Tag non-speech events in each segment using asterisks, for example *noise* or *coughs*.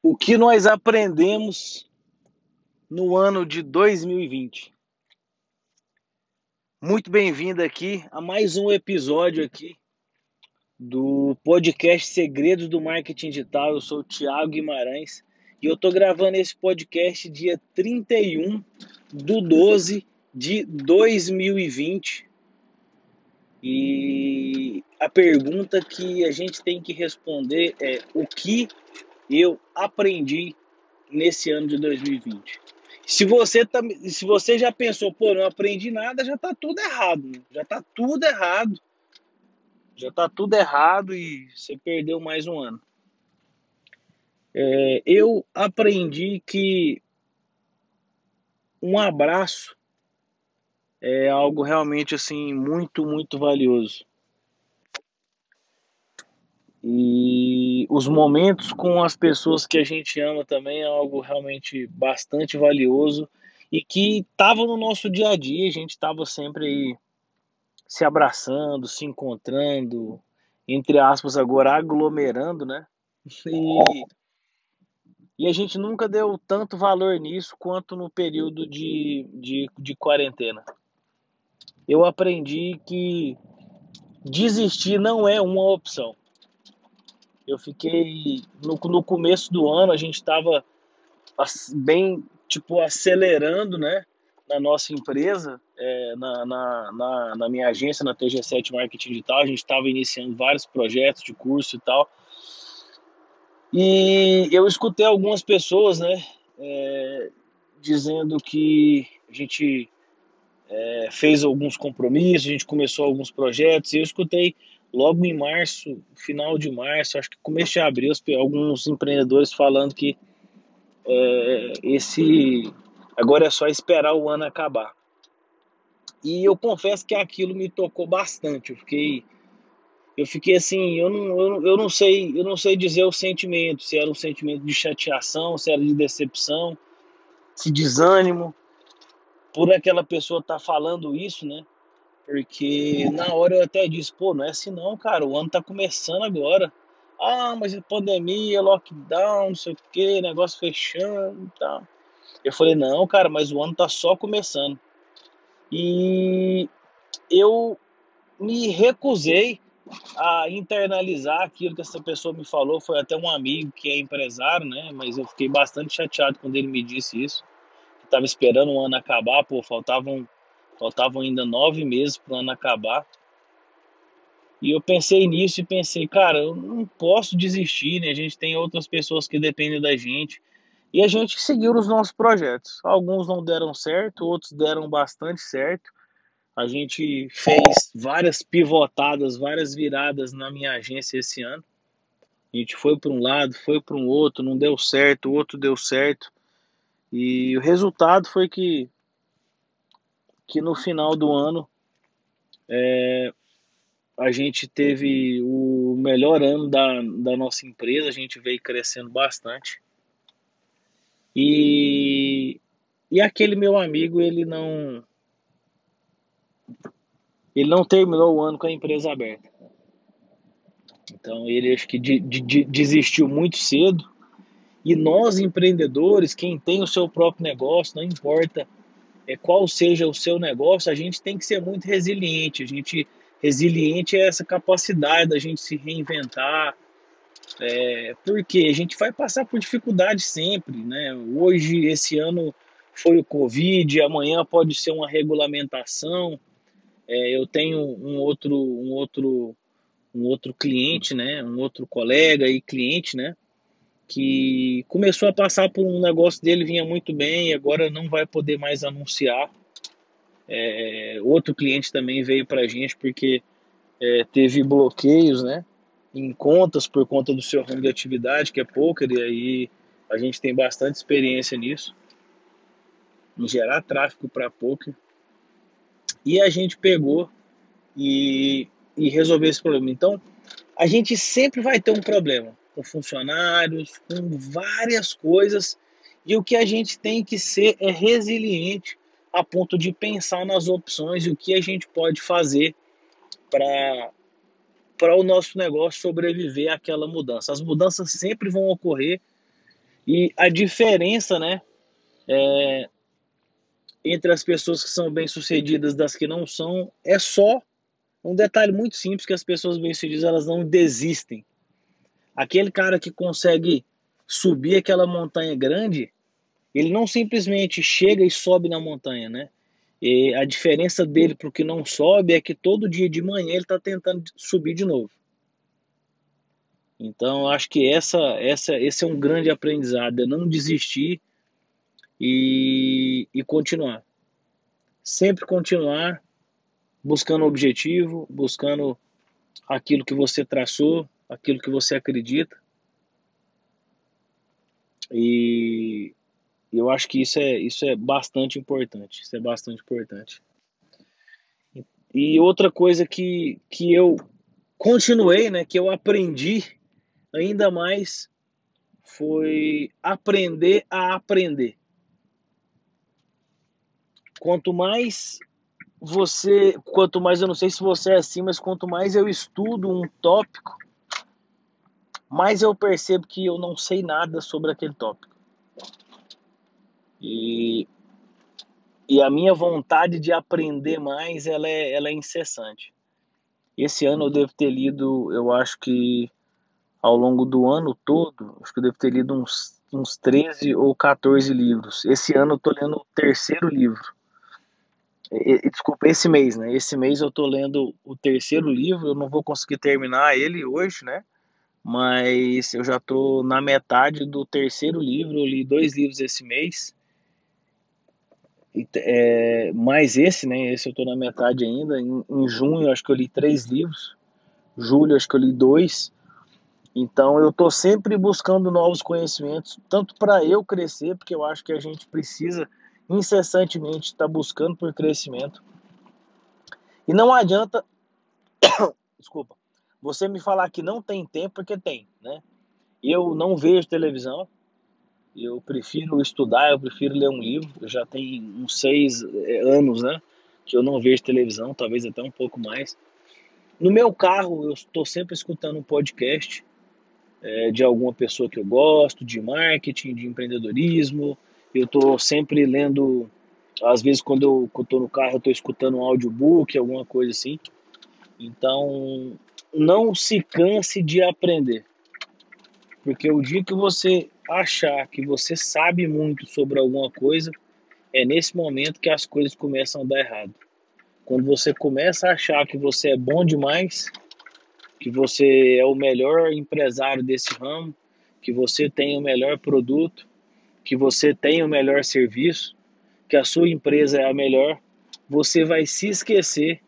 O que nós aprendemos no ano de 2020? Muito bem-vindo aqui a mais um episódio aqui do podcast Segredos do Marketing Digital. Eu sou o Thiago Guimarães e eu tô gravando esse podcast dia 31 do 12 de 2020. E a pergunta que a gente tem que responder é o que eu aprendi nesse ano de 2020. Se você, tá, se você já pensou, pô, não aprendi nada, já tá tudo errado. Né? Já tá tudo errado. Já tá tudo errado e você perdeu mais um ano. É, eu aprendi que um abraço é algo realmente assim muito, muito valioso. E os momentos com as pessoas que a gente ama também é algo realmente bastante valioso e que estava no nosso dia a dia, a gente estava sempre aí se abraçando, se encontrando, entre aspas, agora aglomerando, né? E, e a gente nunca deu tanto valor nisso quanto no período de, de, de quarentena. Eu aprendi que desistir não é uma opção. Eu fiquei no, no começo do ano a gente estava bem tipo acelerando, né, na nossa empresa, é, na, na, na, na, minha agência, na TG7 Marketing Digital, a gente estava iniciando vários projetos de curso e tal. E eu escutei algumas pessoas, né, é, dizendo que a gente é, fez alguns compromissos, a gente começou alguns projetos, e eu escutei logo em março, final de março, acho que começo de abril, alguns empreendedores falando que é, esse agora é só esperar o ano acabar. E eu confesso que aquilo me tocou bastante. Eu fiquei, eu fiquei assim, eu não, eu, eu não sei, eu não sei dizer o sentimento, se era um sentimento de chateação, se era de decepção, se desânimo por aquela pessoa estar tá falando isso, né? Porque na hora eu até disse, pô, não é assim não, cara, o ano tá começando agora. Ah, mas é pandemia, lockdown, não sei o que, negócio fechando e tal. Eu falei, não, cara, mas o ano tá só começando. E eu me recusei a internalizar aquilo que essa pessoa me falou. Foi até um amigo que é empresário, né? Mas eu fiquei bastante chateado quando ele me disse isso. Eu tava esperando o ano acabar, pô, faltavam Faltavam ainda nove meses para o ano acabar. E eu pensei nisso e pensei, cara, eu não posso desistir, né? A gente tem outras pessoas que dependem da gente. E a gente seguiu os nossos projetos. Alguns não deram certo, outros deram bastante certo. A gente fez várias pivotadas, várias viradas na minha agência esse ano. A gente foi para um lado, foi para um outro, não deu certo, o outro deu certo. E o resultado foi que que no final do ano é, a gente teve o melhor ano da, da nossa empresa, a gente veio crescendo bastante. E, e aquele meu amigo, ele não ele não terminou o ano com a empresa aberta. Então ele acho que de, de, desistiu muito cedo. E nós empreendedores, quem tem o seu próprio negócio, não importa é, qual seja o seu negócio, a gente tem que ser muito resiliente. A gente resiliente é essa capacidade da gente se reinventar, é, porque a gente vai passar por dificuldade sempre, né? Hoje, esse ano foi o Covid, amanhã pode ser uma regulamentação. É, eu tenho um outro, um outro, um outro cliente, né? Um outro colega e cliente, né? Que começou a passar por um negócio dele, vinha muito bem, agora não vai poder mais anunciar. É, outro cliente também veio para a gente porque é, teve bloqueios né, em contas por conta do seu ramo de atividade, que é poker, e aí a gente tem bastante experiência nisso, em gerar tráfego para poker. E a gente pegou e, e resolveu esse problema. Então, a gente sempre vai ter um problema com funcionários, com várias coisas. E o que a gente tem que ser é resiliente a ponto de pensar nas opções e o que a gente pode fazer para para o nosso negócio sobreviver àquela mudança. As mudanças sempre vão ocorrer E a diferença, né, é, entre as pessoas que são bem-sucedidas das que não são é só um detalhe muito simples que as pessoas bem-sucedidas elas não desistem. Aquele cara que consegue subir aquela montanha grande, ele não simplesmente chega e sobe na montanha, né? E a diferença dele para o que não sobe é que todo dia de manhã ele está tentando subir de novo. Então, acho que essa, essa, esse é um grande aprendizado, é não desistir e, e continuar. Sempre continuar buscando o objetivo, buscando aquilo que você traçou, aquilo que você acredita. E eu acho que isso é, isso é bastante importante. Isso é bastante importante. E outra coisa que, que eu continuei, né, que eu aprendi ainda mais foi aprender a aprender. Quanto mais você, quanto mais eu não sei se você é assim, mas quanto mais eu estudo um tópico, mais eu percebo que eu não sei nada sobre aquele tópico. E, e a minha vontade de aprender mais, ela é, ela é incessante. Esse ano eu devo ter lido, eu acho que ao longo do ano todo, acho que eu devo ter lido uns, uns 13 ou 14 livros. Esse ano eu estou lendo o terceiro livro. E, desculpa, esse mês, né? Esse mês eu estou lendo o terceiro livro, eu não vou conseguir terminar ele hoje, né? Mas eu já estou na metade do terceiro livro, eu li dois livros esse mês. É, mais esse, né? Esse eu estou na metade ainda. Em, em junho, acho que eu li três livros. Julho, acho que eu li dois. Então eu estou sempre buscando novos conhecimentos, tanto para eu crescer, porque eu acho que a gente precisa incessantemente estar tá buscando por crescimento. E não adianta, *coughs* desculpa, você me falar que não tem tempo, porque tem, né? Eu não vejo televisão, eu prefiro estudar, eu prefiro ler um livro. Eu já tenho uns seis é, anos, né? Que eu não vejo televisão, talvez até um pouco mais. No meu carro, eu estou sempre escutando um podcast é, de alguma pessoa que eu gosto, de marketing, de empreendedorismo. Eu estou sempre lendo, às vezes quando eu estou no carro, eu estou escutando um audiobook, alguma coisa assim. Então, não se canse de aprender. Porque o dia que você achar que você sabe muito sobre alguma coisa, é nesse momento que as coisas começam a dar errado. Quando você começa a achar que você é bom demais, que você é o melhor empresário desse ramo, que você tem o melhor produto, que você tem o melhor serviço, que a sua empresa é a melhor, você vai se esquecer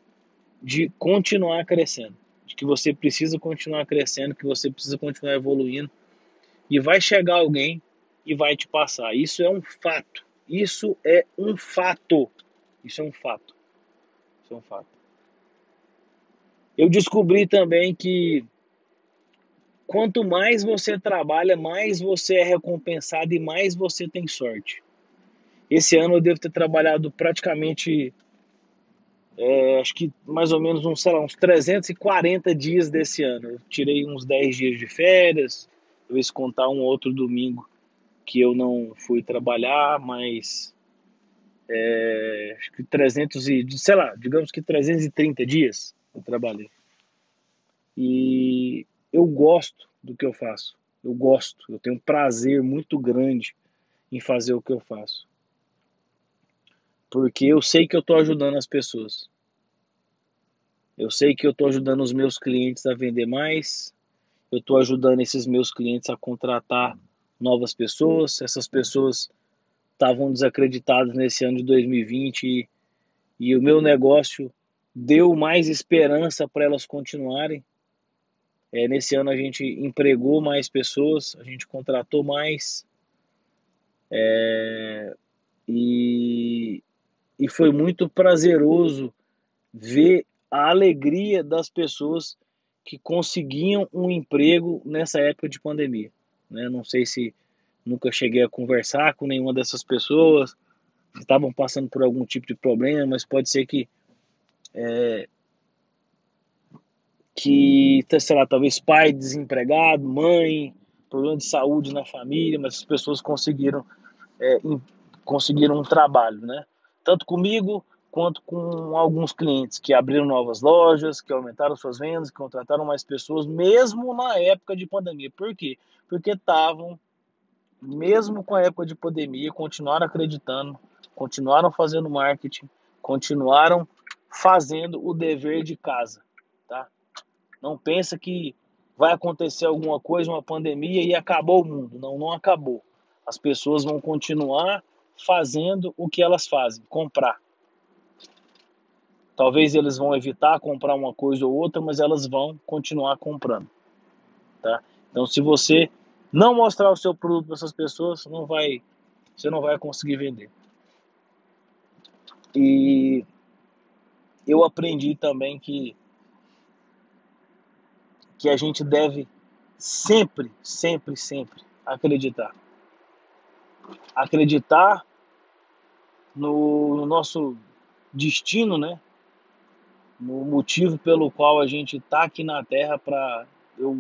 de continuar crescendo, de que você precisa continuar crescendo, que você precisa continuar evoluindo, e vai chegar alguém e vai te passar. Isso é um fato. Isso é um fato. Isso é um fato. Isso é um fato. Eu descobri também que quanto mais você trabalha, mais você é recompensado e mais você tem sorte. Esse ano eu devo ter trabalhado praticamente, é, acho que mais ou menos uns, sei lá, uns 340 dias desse ano. Eu tirei uns 10 dias de férias, talvez contar um outro domingo que eu não fui trabalhar, mas é, acho que 300 e, sei lá, digamos que 330 dias eu trabalhei. E eu gosto do que eu faço. Eu gosto, eu tenho um prazer muito grande em fazer o que eu faço. Porque eu sei que eu estou ajudando as pessoas. Eu sei que eu estou ajudando os meus clientes a vender mais. Eu estou ajudando esses meus clientes a contratar novas pessoas. Essas pessoas estavam desacreditadas nesse ano de 2020 e, e o meu negócio deu mais esperança para elas continuarem. É, nesse ano a gente empregou mais pessoas, a gente contratou mais. É, e foi muito prazeroso ver a alegria das pessoas que conseguiam um emprego nessa época de pandemia. Né? Não sei se nunca cheguei a conversar com nenhuma dessas pessoas, estavam passando por algum tipo de problema, mas pode ser que é, que, sei lá, talvez pai desempregado, mãe, problema de saúde na família, mas as pessoas conseguiram, é, conseguiram um trabalho, né? Tanto comigo quanto com alguns clientes que abriram novas lojas, que aumentaram suas vendas, que contrataram mais pessoas, mesmo na época de pandemia. Por quê? Porque estavam, mesmo com a época de pandemia, continuaram acreditando, continuaram fazendo marketing, continuaram fazendo o dever de casa, tá? Não pensa que vai acontecer alguma coisa, uma pandemia e acabou o mundo. Não, não acabou. As pessoas vão continuar fazendo o que elas fazem, comprar. Talvez eles vão evitar comprar uma coisa ou outra, mas elas vão continuar comprando, tá? Então, se você não mostrar o seu produto para essas pessoas, não vai, você não vai conseguir vender. E eu aprendi também que que a gente deve sempre, sempre, sempre acreditar. Acreditar no, no nosso destino, né? no motivo pelo qual a gente está aqui na Terra para eu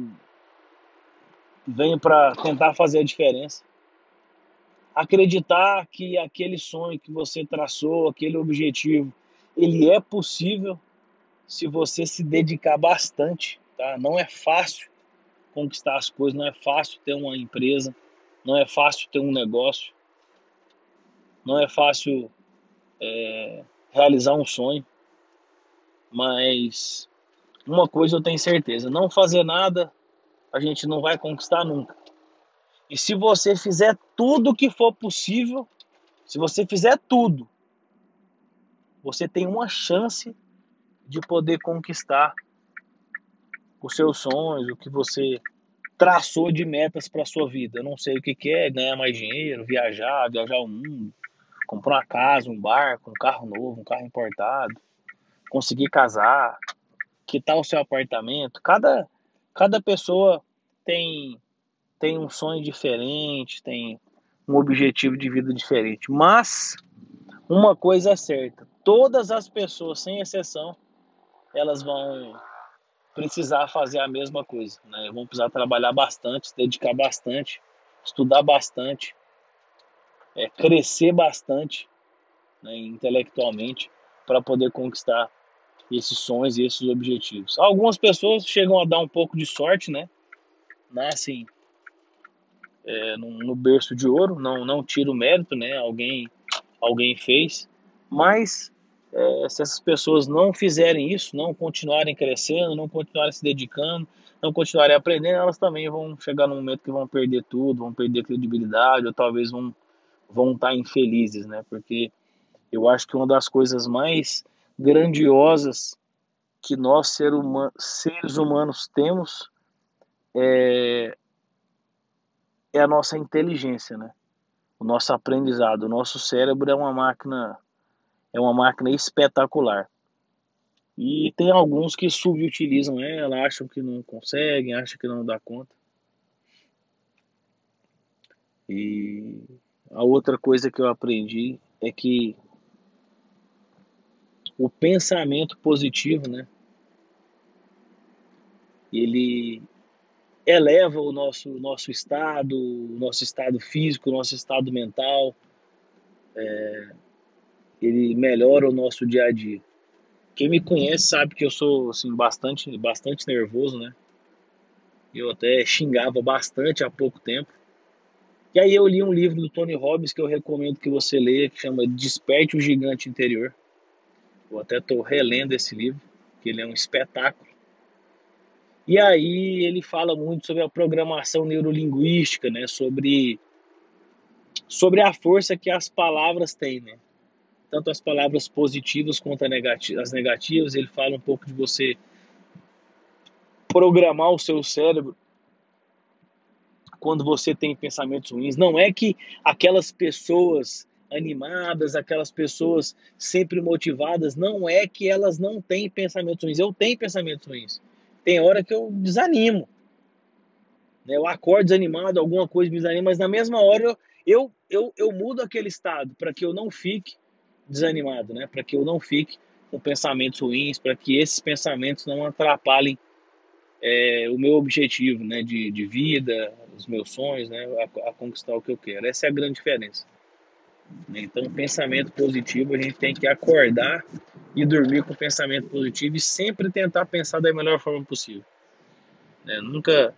venho para tentar fazer a diferença. Acreditar que aquele sonho que você traçou, aquele objetivo, ele é possível se você se dedicar bastante, tá? Não é fácil conquistar as coisas, não é fácil ter uma empresa, não é fácil ter um negócio, não é fácil é, realizar um sonho. Mas uma coisa eu tenho certeza: não fazer nada a gente não vai conquistar nunca. E se você fizer tudo o que for possível, se você fizer tudo, você tem uma chance de poder conquistar os seus sonhos, o que você traçou de metas para sua vida. Eu não sei o que, que é, ganhar mais dinheiro, viajar, viajar o mundo, comprar uma casa, um barco, um carro novo, um carro importado conseguir casar, quitar o seu apartamento. Cada, cada pessoa tem, tem um sonho diferente, tem um objetivo de vida diferente. Mas uma coisa é certa: todas as pessoas, sem exceção, elas vão precisar fazer a mesma coisa. Né? Vão precisar trabalhar bastante, dedicar bastante, estudar bastante, é, crescer bastante né, intelectualmente para poder conquistar esses sonhos e esses objetivos. Algumas pessoas chegam a dar um pouco de sorte, né? Nascem é, no, no, berço de ouro, não, não tira o mérito, né? Alguém, alguém fez, mas é, se essas pessoas não fizerem isso, não continuarem crescendo, não continuarem se dedicando, não continuarem aprendendo, elas também vão chegar num momento que vão perder tudo, vão perder credibilidade, ou talvez vão, vão estar infelizes, né? Porque eu acho que uma das coisas mais grandiosas que nós ser seres humanos temos é, é a nossa inteligência, né? O nosso aprendizado, o nosso cérebro é uma máquina é uma máquina espetacular. E tem alguns que subutilizam ela, acham que não conseguem, acham que não dá conta. E a outra coisa que eu aprendi é que o pensamento positivo, né? Ele eleva o nosso, nosso estado, o nosso estado físico, o nosso estado mental, é, ele melhora o nosso dia a dia. Quem me conhece sabe que eu sou assim, bastante, bastante nervoso, né? Eu até xingava bastante há pouco tempo. E aí eu li um livro do Tony Robbins que eu recomendo que você leia, que chama Desperte o Gigante Interior. Eu até estou relendo esse livro, que ele é um espetáculo. E aí ele fala muito sobre a programação neurolinguística, né? Sobre, sobre a força que as palavras têm, né? Tanto as palavras positivas quanto as negativas. Ele fala um pouco de você programar o seu cérebro quando você tem pensamentos ruins. Não é que aquelas pessoas animadas, aquelas pessoas sempre motivadas, não é que elas não têm pensamentos ruins. Eu tenho pensamentos ruins. Tem hora que eu desanimo. Né? Eu acordo desanimado, alguma coisa me desanima, mas na mesma hora eu, eu, eu, eu mudo aquele estado para que eu não fique desanimado, né? para que eu não fique com pensamentos ruins, para que esses pensamentos não atrapalhem é, o meu objetivo né? de, de vida, os meus sonhos, né, a, a conquistar o que eu quero. Essa é a grande diferença. Então, pensamento positivo, a gente tem que acordar e dormir com pensamento positivo e sempre tentar pensar da melhor forma possível. Né? Nunca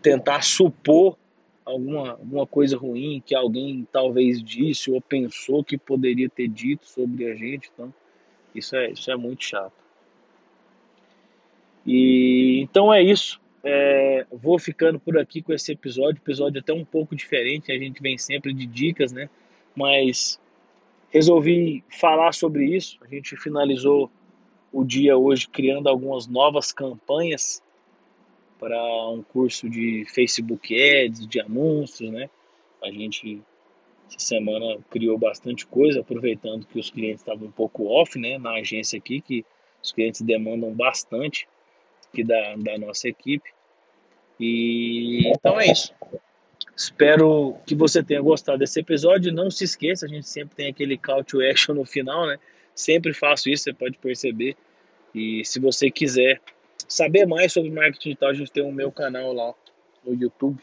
tentar supor alguma, alguma coisa ruim que alguém talvez disse ou pensou que poderia ter dito sobre a gente. Então, isso é, isso é muito chato. E então é isso. É, vou ficando por aqui com esse episódio, episódio até um pouco diferente. A gente vem sempre de dicas, né? Mas resolvi falar sobre isso. A gente finalizou o dia hoje criando algumas novas campanhas para um curso de Facebook Ads, de anúncios, né? A gente essa semana criou bastante coisa, aproveitando que os clientes estavam um pouco off, né, na agência aqui, que os clientes demandam bastante aqui da, da nossa equipe. E então é isso. Espero que você tenha gostado desse episódio. Não se esqueça, a gente sempre tem aquele call to action no final, né? Sempre faço isso, você pode perceber. E se você quiser saber mais sobre marketing digital, a gente tem o meu canal lá no YouTube.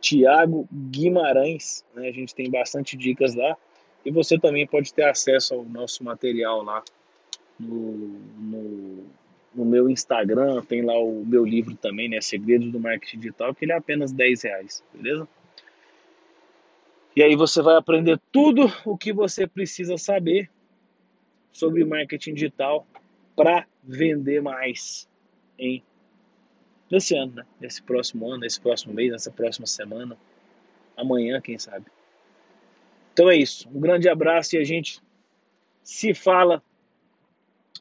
Tiago Guimarães, né? A gente tem bastante dicas lá. E você também pode ter acesso ao nosso material lá no, no no meu Instagram, tem lá o meu livro também, né? Segredos do Marketing Digital, que ele é apenas 10 reais, beleza? E aí você vai aprender tudo o que você precisa saber sobre marketing digital para vender mais em nesse ano, né? Nesse próximo ano, nesse próximo mês, nessa próxima semana, amanhã, quem sabe. Então é isso. Um grande abraço e a gente se fala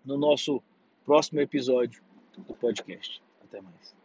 no nosso próximo episódio do podcast. Até mais.